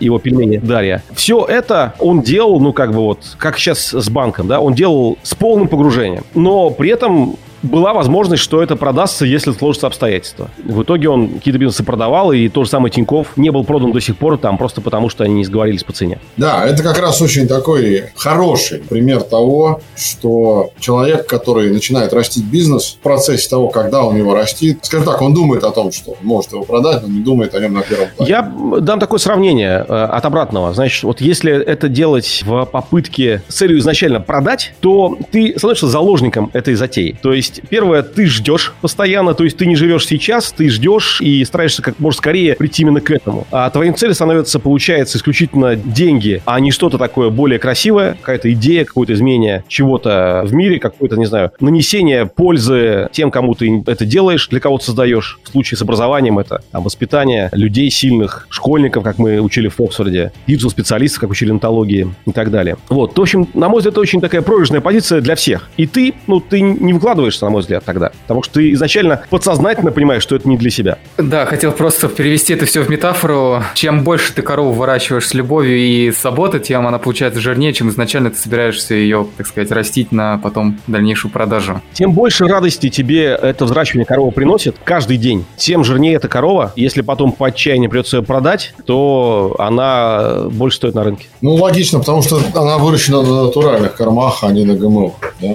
его пельмени Дарья. Все это он делал, ну, как бы вот, как сейчас с банком, да, он делал с полным погружением. Но при этом была возможность, что это продастся, если сложатся обстоятельства. В итоге он какие-то бизнесы продавал, и тот же самый Тиньков не был продан до сих пор там просто потому, что они не сговорились по цене. Да, это как раз очень такой хороший пример того, что человек, который начинает растить бизнес в процессе того, когда он его растит, скажем так, он думает о том, что может его продать, но не думает о нем на первом плане. Я дам такое сравнение э, от обратного. Значит, вот если это делать в попытке с целью изначально продать, то ты становишься заложником этой затеи. То есть есть, первое, ты ждешь постоянно, то есть ты не живешь сейчас, ты ждешь и стараешься как можно скорее прийти именно к этому. А твоим целью становится, получается, исключительно деньги, а не что-то такое более красивое, какая-то идея, какое-то изменение чего-то в мире, какое-то, не знаю, нанесение пользы тем, кому ты это делаешь, для кого ты создаешь. В случае с образованием это там, воспитание людей сильных, школьников, как мы учили в Фоксфорде, диджитал-специалистов, как учили в Нетологии и так далее. Вот, в общем, на мой взгляд, это очень такая проигрышная позиция для всех. И ты, ну, ты не вкладываешь на мой взгляд, тогда. Потому что ты изначально подсознательно понимаешь, что это не для себя. Да, хотел просто перевести это все в метафору. Чем больше ты корову выращиваешь с любовью и с заботой, тем она получается жирнее, чем изначально ты собираешься ее, так сказать, растить на потом дальнейшую продажу. Тем больше радости тебе это взращивание коровы приносит каждый день, тем жирнее эта корова. Если потом по отчаянию придется ее продать, то она больше стоит на рынке. Ну, логично, потому что она выращена на натуральных кормах, а не на ГМО. Да?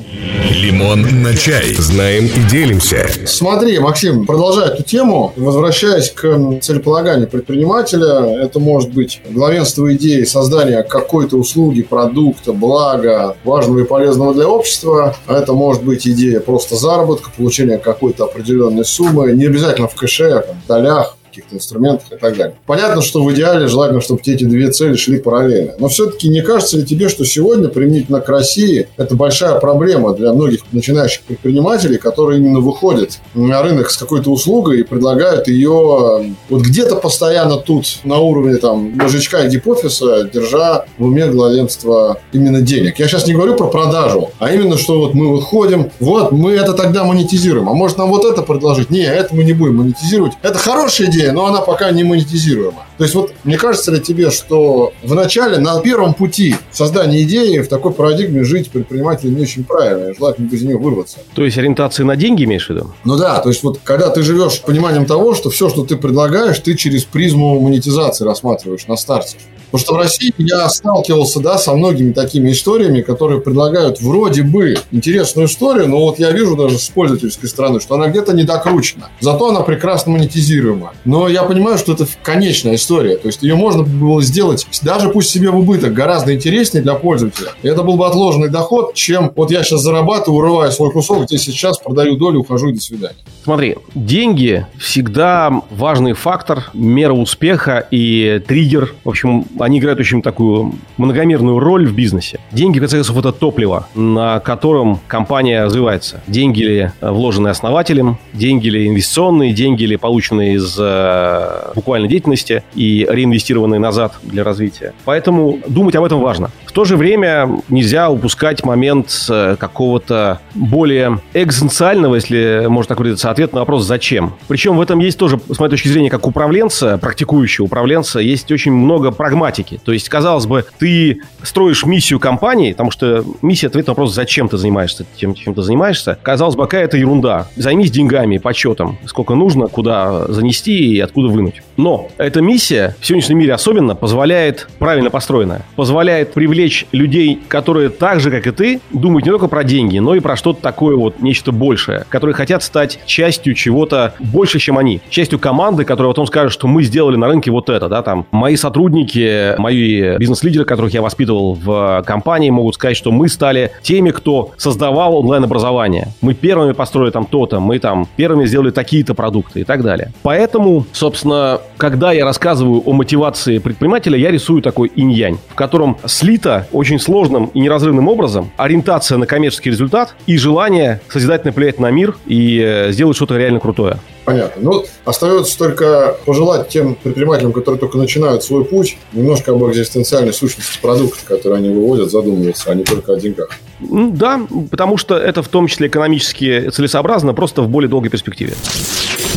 Лимон на чай. Знаем и делимся. Смотри, Максим, продолжая эту тему, возвращаясь к целеполаганию предпринимателя, это может быть главенство идеи создания какой-то услуги, продукта, блага, важного и полезного для общества. А это может быть идея просто заработка, получения какой-то определенной суммы, не обязательно в кэше, а в долях, каких-то инструментах и так далее. Понятно, что в идеале желательно, чтобы эти две цели шли параллельно. Но все-таки не кажется ли тебе, что сегодня применительно к России это большая проблема для многих начинающих предпринимателей, которые именно выходят на рынок с какой-то услугой и предлагают ее э, вот где-то постоянно тут на уровне там мужичка и гипофиса, держа в уме главенство именно денег. Я сейчас не говорю про продажу, а именно, что вот мы выходим, вот мы это тогда монетизируем. А может нам вот это предложить? Не, это мы не будем монетизировать. Это хорошая идея, но она пока не монетизируема. То есть вот мне кажется ли тебе, что в начале, на первом пути создания идеи в такой парадигме жить предпринимателю не очень правильно, и желательно из нее вырваться. То есть ориентация на деньги имеешь в виду? Ну да, то есть вот когда ты живешь пониманием того, что все, что ты предлагаешь, ты через призму монетизации рассматриваешь на старте. Потому что в России я сталкивался, да, со многими такими историями, которые предлагают вроде бы интересную историю, но вот я вижу даже с пользовательской стороны, что она где-то недокручена. Зато она прекрасно монетизируема. Но я понимаю, что это конечная история. То есть ее можно было сделать, даже пусть себе в убыток, гораздо интереснее для пользователя. И это был бы отложенный доход, чем вот я сейчас зарабатываю, урываю свой кусок, здесь сейчас продаю долю, ухожу и до свидания. Смотри, деньги всегда важный фактор, мера успеха и триггер. В общем, они играют очень такую многомерную роль в бизнесе. Деньги, в конце концов, это топливо, на котором компания развивается. Деньги ли вложенные основателем, деньги ли инвестиционные, деньги ли полученные из э, буквальной деятельности и реинвестированные назад для развития. Поэтому думать об этом важно. То же время нельзя упускать момент э, какого-то более экзистенциального, если можно так выразиться, ответ на вопрос «зачем?». Причем в этом есть тоже, с моей точки зрения, как управленца, практикующего управленца, есть очень много прагматики. То есть, казалось бы, ты строишь миссию компании, потому что миссия ответ на вопрос «зачем ты занимаешься тем, чем ты занимаешься?». Казалось бы, какая-то ерунда. Займись деньгами, подсчетом, сколько нужно, куда занести и откуда вынуть. Но эта миссия в сегодняшнем мире особенно позволяет, правильно построенная, позволяет привлечь людей, которые так же, как и ты, думают не только про деньги, но и про что-то такое вот, нечто большее, которые хотят стать частью чего-то больше, чем они. Частью команды, которая потом скажет, что мы сделали на рынке вот это, да, там, мои сотрудники, мои бизнес-лидеры, которых я воспитывал в компании, могут сказать, что мы стали теми, кто создавал онлайн-образование. Мы первыми построили там то-то, мы там первыми сделали такие-то продукты и так далее. Поэтому, собственно, когда я рассказываю о мотивации предпринимателя, я рисую такой инь-янь, в котором слито очень сложным и неразрывным образом ориентация на коммерческий результат и желание созидательно влиять на мир и э, сделать что-то реально крутое. Понятно. Ну, остается только пожелать тем предпринимателям, которые только начинают свой путь, немножко об экзистенциальной сущности продукта, который они выводят, задумываться, а не только о деньгах. Да, потому что это в том числе экономически целесообразно, просто в более долгой перспективе.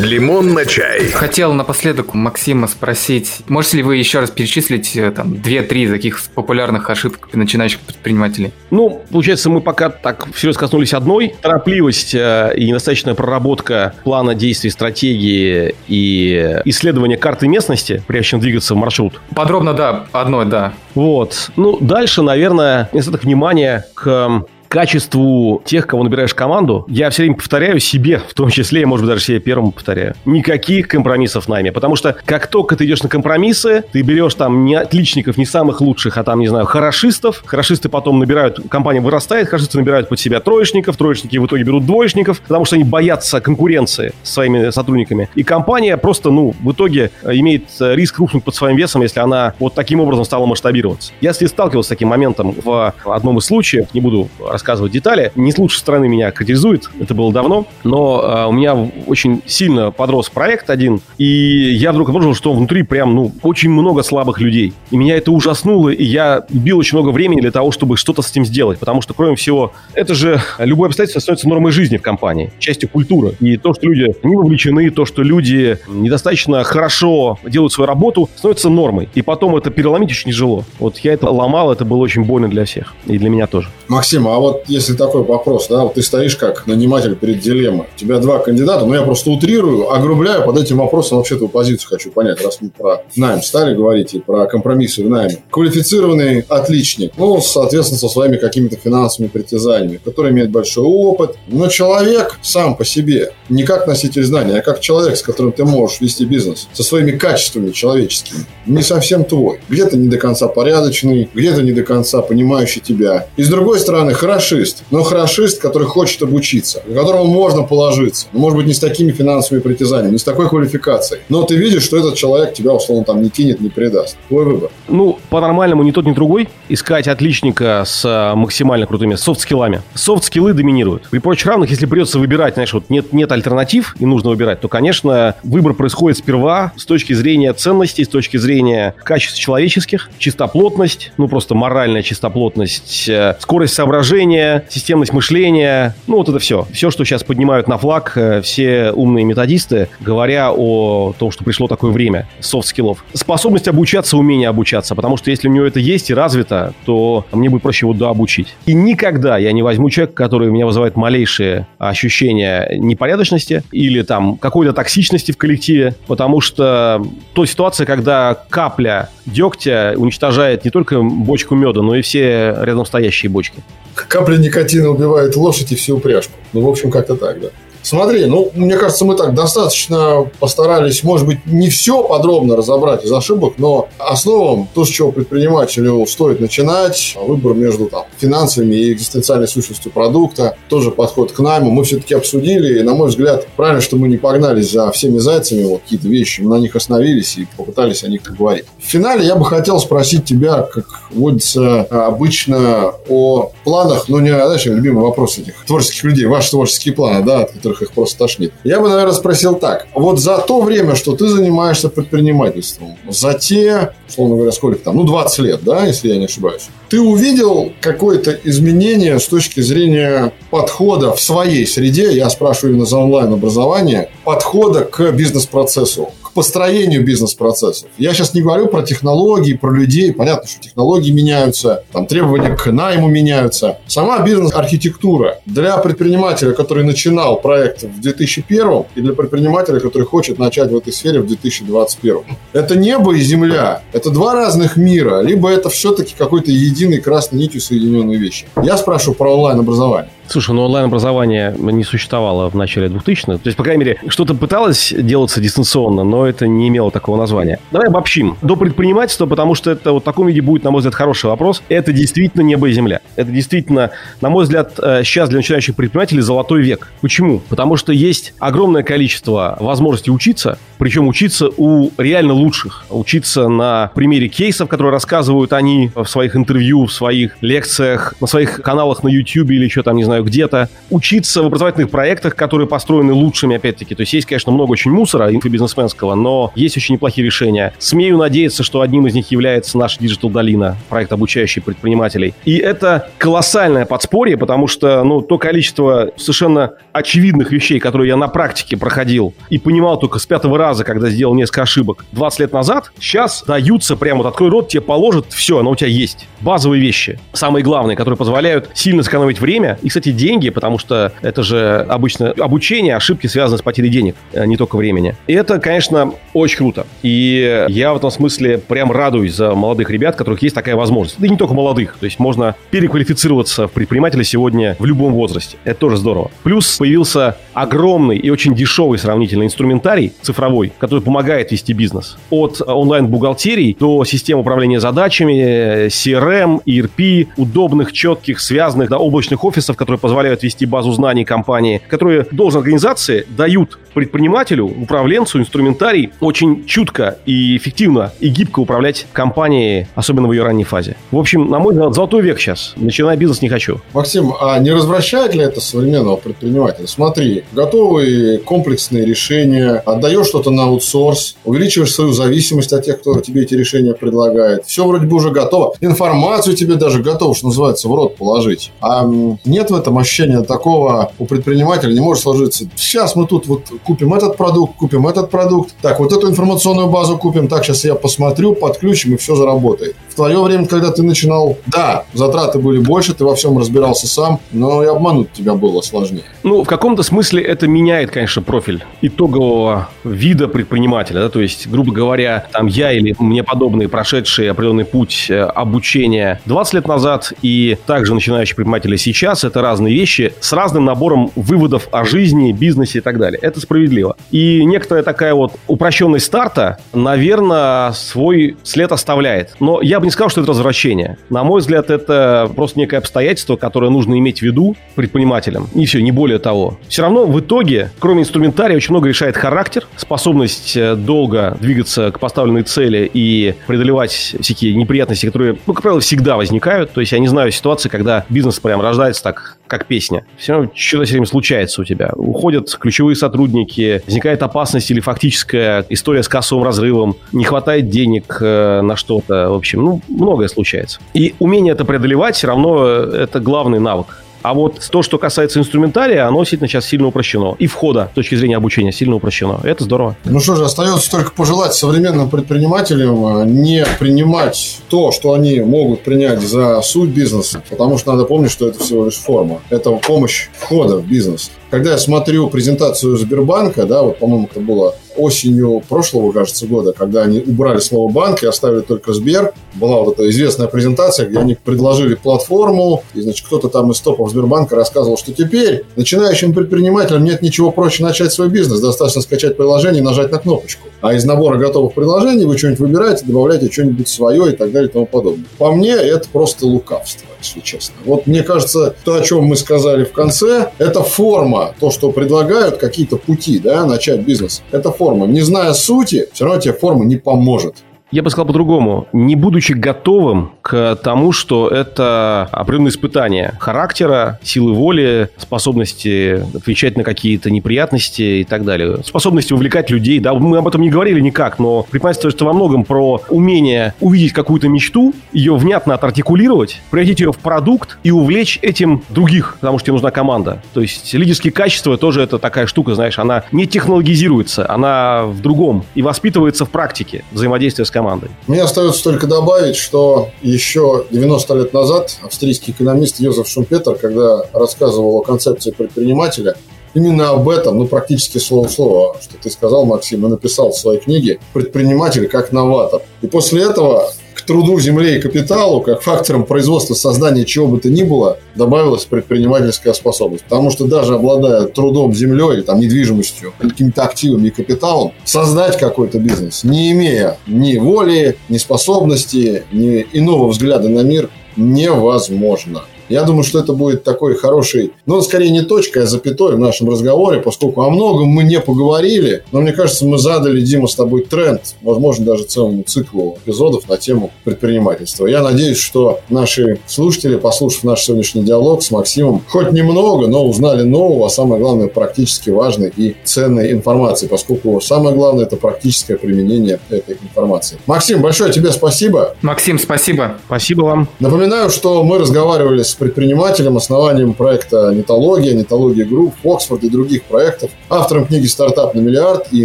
Лимон на чай. Хотел напоследок у Максима спросить, можете ли вы еще раз перечислить э, там две-три таких популярных ошибок начинающих предпринимателей? Ну, получается, мы пока так всерьез коснулись одной. Торопливость э, и недостаточная проработка плана действий, стратегии и исследование карты местности, прежде чем двигаться в маршрут. Подробно, да, одной, да. Вот. Ну, дальше, наверное, недостаток внимания к качеству тех, кого набираешь в команду, я все время повторяю себе, в том числе, может быть, даже себе первому повторяю, никаких компромиссов нами. Потому что как только ты идешь на компромиссы, ты берешь там не отличников, не самых лучших, а там, не знаю, хорошистов. Хорошисты потом набирают, компания вырастает, хорошисты набирают под себя троечников, троечники в итоге берут двоечников, потому что они боятся конкуренции с своими сотрудниками. И компания просто, ну, в итоге имеет риск рухнуть под своим весом, если она вот таким образом стала масштабироваться. Я сталкивался с таким моментом в одном из случаев, не буду рассказывать детали. Не с лучшей стороны меня характеризует, это было давно, но э, у меня очень сильно подрос проект один, и я вдруг обнаружил, что внутри прям, ну, очень много слабых людей. И меня это ужаснуло, и я бил очень много времени для того, чтобы что-то с этим сделать, потому что, кроме всего, это же любое обстоятельство становится нормой жизни в компании, частью культуры. И то, что люди не вовлечены, то, что люди недостаточно хорошо делают свою работу, становится нормой. И потом это переломить очень тяжело. Вот я это ломал, это было очень больно для всех. И для меня тоже. Максим, а вот вот если такой вопрос, да, вот ты стоишь как наниматель перед дилеммой. У тебя два кандидата, но я просто утрирую, огрубляю под этим вопросом вообще твою позицию хочу понять, раз мы про найм стали говорить и про компромиссы в найме. Квалифицированный отличник, ну, соответственно, со своими какими-то финансовыми притязаниями, который имеет большой опыт, но человек сам по себе, не как носитель знаний, а как человек, с которым ты можешь вести бизнес, со своими качествами человеческими, не совсем твой. Где-то не до конца порядочный, где-то не до конца понимающий тебя. И с другой стороны, хорошист, но хорошист, который хочет обучиться, на которого можно положиться. Но, может быть, не с такими финансовыми притязаниями, не с такой квалификацией. Но ты видишь, что этот человек тебя, условно, там не кинет, не предаст. Твой выбор. Ну, по-нормальному ни тот, ни другой. Искать отличника с а, максимально крутыми софт-скиллами. Софт-скиллы доминируют. При прочих равных, если придется выбирать, знаешь, вот нет, нет альтернатив и нужно выбирать, то, конечно, выбор происходит сперва с точки зрения ценностей, с точки зрения качеств человеческих, чистоплотность, ну, просто моральная чистоплотность, э, скорость соображения, системность мышления, ну, вот это все. Все, что сейчас поднимают на флаг э, все умные методисты, говоря о том, что пришло такое время софт-скиллов. Способность обучаться, умение обучаться, потому что если у него это есть и развито, то мне будет проще его дообучить. И никогда я не возьму человека, который у меня вызывает малейшие ощущения непорядочности или там какой-то токсичности в коллективе, потому что то ситуация, когда капля дегтя уничтожает не только бочку меда, но и все рядом стоящие бочки. Капля никотина убивает лошадь и всю упряжку. Ну, в общем, как-то так, да. Смотри, ну, мне кажется, мы так достаточно постарались, может быть, не все подробно разобрать из ошибок, но основам, то, с чего предпринимателю стоит начинать, выбор между там, финансами и экзистенциальной сущностью продукта, тоже подход к найму, мы все-таки обсудили, и, на мой взгляд, правильно, что мы не погнались за всеми зайцами, вот какие-то вещи, мы на них остановились и попытались о них поговорить. В финале я бы хотел спросить тебя, как водится обычно, о планах, ну, не, знаешь, любимый вопрос этих творческих людей, ваши творческие планы, да, от которых их просто тошнит. Я бы, наверное, спросил так. Вот за то время, что ты занимаешься предпринимательством, за те, условно говоря, сколько там, ну, 20 лет, да, если я не ошибаюсь, ты увидел какое-то изменение с точки зрения подхода в своей среде, я спрашиваю именно за онлайн-образование, подхода к бизнес-процессу, к построению бизнес-процессов. Я сейчас не говорю про технологии, про людей. Понятно, что технологии меняются, там требования к найму меняются. Сама бизнес-архитектура для предпринимателя, который начинал проект в 2001 и для предпринимателя, который хочет начать в этой сфере в 2021. Это небо и земля. Это два разных мира. Либо это все-таки какой-то единый красной нитью соединенные вещи. Я спрашиваю про онлайн-образование. Слушай, ну онлайн-образование не существовало в начале 2000-х. То есть, по крайней мере, что-то пыталось делаться дистанционно, но это не имело такого названия. Давай обобщим. До предпринимательства, потому что это вот в таком виде будет, на мой взгляд, хороший вопрос. Это действительно небо и земля. Это действительно, на мой взгляд, сейчас э, для начинающих предпринимателей золотой век. Почему? Потому что есть огромное количество возможностей учиться, причем учиться у реально лучших. Учиться на примере кейсов, которые рассказывают они в своих интервью, в своих лекциях, на своих каналах на YouTube или еще там, не знаю, знаю, где-то, учиться в образовательных проектах, которые построены лучшими, опять-таки. То есть есть, конечно, много очень мусора инфобизнесменского, но есть очень неплохие решения. Смею надеяться, что одним из них является наш Digital Долина, проект, обучающий предпринимателей. И это колоссальное подспорье, потому что, ну, то количество совершенно очевидных вещей, которые я на практике проходил и понимал только с пятого раза, когда сделал несколько ошибок 20 лет назад, сейчас даются прямо вот открой рот, тебе положат, все, оно у тебя есть. Базовые вещи, самые главные, которые позволяют сильно сэкономить время. И, кстати, деньги, потому что это же обычно обучение, ошибки связаны с потерей денег, а не только времени. И это, конечно, очень круто. И я в этом смысле прям радуюсь за молодых ребят, у которых есть такая возможность. Да и не только молодых. То есть можно переквалифицироваться в предпринимателя сегодня в любом возрасте. Это тоже здорово. Плюс появился огромный и очень дешевый сравнительный инструментарий цифровой, который помогает вести бизнес. От онлайн-бухгалтерий до систем управления задачами, CRM, ERP, удобных, четких, связанных до облачных офисов, которые позволяют вести базу знаний компании, которые должны организации дают предпринимателю, управленцу, инструментарий очень чутко и эффективно и гибко управлять компанией, особенно в ее ранней фазе. В общем, на мой взгляд, золотой век сейчас. Начиная бизнес не хочу. Максим, а не развращает ли это современного предпринимателя? Смотри, готовые комплексные решения, отдаешь что-то на аутсорс, увеличиваешь свою зависимость от тех, кто тебе эти решения предлагает. Все вроде бы уже готово. Информацию тебе даже готов, что называется, в рот положить. А нет в этом ощущения такого у предпринимателя, не может сложиться. Сейчас мы тут вот купим этот продукт, купим этот продукт. Так, вот эту информационную базу купим. Так, сейчас я посмотрю, подключим, и все заработает. В твое время, когда ты начинал, да, затраты были больше, ты во всем разбирался сам, но и обмануть тебя было сложнее. Ну, в каком-то смысле это меняет, конечно, профиль итогового вида предпринимателя. Да? То есть, грубо говоря, там я или мне подобные, прошедшие определенный путь э, обучения 20 лет назад и также начинающие предприниматели сейчас, это разные вещи с разным набором выводов о жизни, бизнесе и так далее. Это справедливо. И некоторая такая вот упрощенность старта, наверное, свой след оставляет. Но я бы не сказал, что это развращение. На мой взгляд, это просто некое обстоятельство, которое нужно иметь в виду предпринимателям. И все, не более того. Все равно в итоге, кроме инструментария, очень много решает характер, способность э, долго двигаться к поставленной цели и преодолевать всякие неприятности, которые, ну, как правило, всегда возникают. То есть я не знаю ситуации, когда бизнес прям рождается так, как песня. Все равно что-то все время случается у тебя. Уходят ключевые сотрудники, возникает опасность или фактическая история с кассовым разрывом, не хватает денег э, на что-то. В общем, ну, многое случается. И умение это преодолевать все равно э, это главный навык. А вот то, что касается инструментария, оно действительно сейчас сильно упрощено. И входа с точки зрения обучения сильно упрощено. Это здорово. Ну что же, остается только пожелать современным предпринимателям э, не принимать то, что они могут принять за суть бизнеса, потому что надо помнить, что это всего лишь форма. Это помощь входа в бизнес. Когда я смотрю презентацию Сбербанка, да, вот, по-моему, это было осенью прошлого, кажется, года, когда они убрали слово «банк» и оставили только «Сбер», была вот эта известная презентация, где они предложили платформу, и, значит, кто-то там из топов Сбербанка рассказывал, что теперь начинающим предпринимателям нет ничего проще начать свой бизнес, достаточно скачать приложение и нажать на кнопочку. А из набора готовых приложений вы что-нибудь выбираете, добавляете что-нибудь свое и так далее и тому подобное. По мне, это просто лукавство, если честно. Вот мне кажется, то, о чем мы сказали в конце, это форма, то, что предлагают, какие-то пути, да, начать бизнес. Это форма. Не зная сути, все равно тебе форма не поможет. Я бы сказал по-другому. Не будучи готовым к тому, что это определенное испытание характера, силы воли, способности отвечать на какие-то неприятности и так далее. Способности увлекать людей. Да, мы об этом не говорили никак, но предпринимательство это во многом про умение увидеть какую-то мечту, ее внятно отартикулировать, превратить ее в продукт и увлечь этим других, потому что тебе нужна команда. То есть лидерские качества тоже это такая штука, знаешь, она не технологизируется, она в другом и воспитывается в практике взаимодействия с командой командой. Мне остается только добавить, что еще 90 лет назад австрийский экономист Йозеф Шумпетер, когда рассказывал о концепции предпринимателя, именно об этом, ну, практически слово в слово, что ты сказал, Максим, и написал в своей книге «Предприниматель как новатор». И после этого к труду земле и капиталу, как фактором производства создания чего бы то ни было, добавилась предпринимательская способность. Потому что даже обладая трудом землей там недвижимостью, какими-то активами и капиталом, создать какой-то бизнес, не имея ни воли, ни способности, ни иного взгляда на мир, невозможно. Я думаю, что это будет такой хороший, ну, скорее не точкой, а запятой в нашем разговоре, поскольку о многом мы не поговорили, но мне кажется, мы задали, Дима, с тобой тренд, возможно, даже целому циклу эпизодов на тему предпринимательства. Я надеюсь, что наши слушатели, послушав наш сегодняшний диалог с Максимом, хоть немного, но узнали нового, а самое главное, практически важной и ценной информации, поскольку самое главное – это практическое применение этой информации. Максим, большое тебе спасибо. Максим, спасибо. Спасибо вам. Напоминаю, что мы разговаривали с предпринимателем, основателем проекта «Нетология», «Нетология Групп», «Фоксфорд» и других проектов, автором книги «Стартап на миллиард» и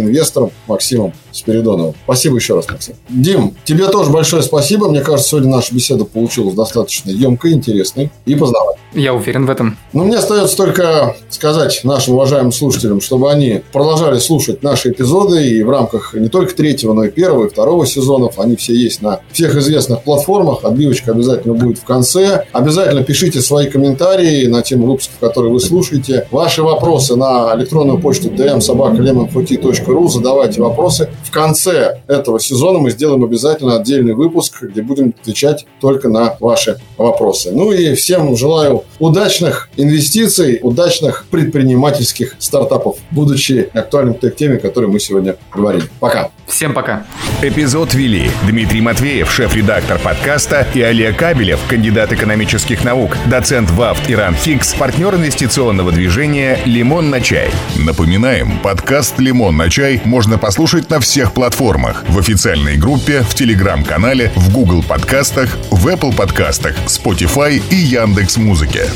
инвестором Максимом Спиридоновым. Спасибо еще раз, Максим. Дим, тебе тоже большое спасибо. Мне кажется, сегодня наша беседа получилась достаточно емкой, интересной и познавательной. Я уверен в этом. Но мне остается только сказать нашим уважаемым слушателям, чтобы они продолжали слушать наши эпизоды и в рамках не только третьего, но и первого и второго сезонов. Они все есть на всех известных платформах. Отбивочка обязательно будет в конце. Обязательно пишите свои комментарии на тему выпусков, которые вы слушаете. Ваши вопросы на электронную почту dmsobakalemonforti.ru. Задавайте вопросы. В конце этого сезона мы сделаем обязательно отдельный выпуск, где будем отвечать только на ваши вопросы. Ну и всем желаю удачных инвестиций, удачных предпринимательских стартапов, будучи актуальным к той теме, о которой мы сегодня говорили. Пока. Всем пока. Эпизод вели Дмитрий Матвеев, шеф-редактор подкаста, и Олег Кабелев, кандидат экономических наук, доцент ВАФТ Иран Фикс, партнер инвестиционного движения «Лимон на чай». Напоминаем, подкаст «Лимон на чай» можно послушать на всех платформах, в официальной группе, в телеграм-канале, в Google подкастах, в Apple подкастах, Spotify и Яндекс Музыке.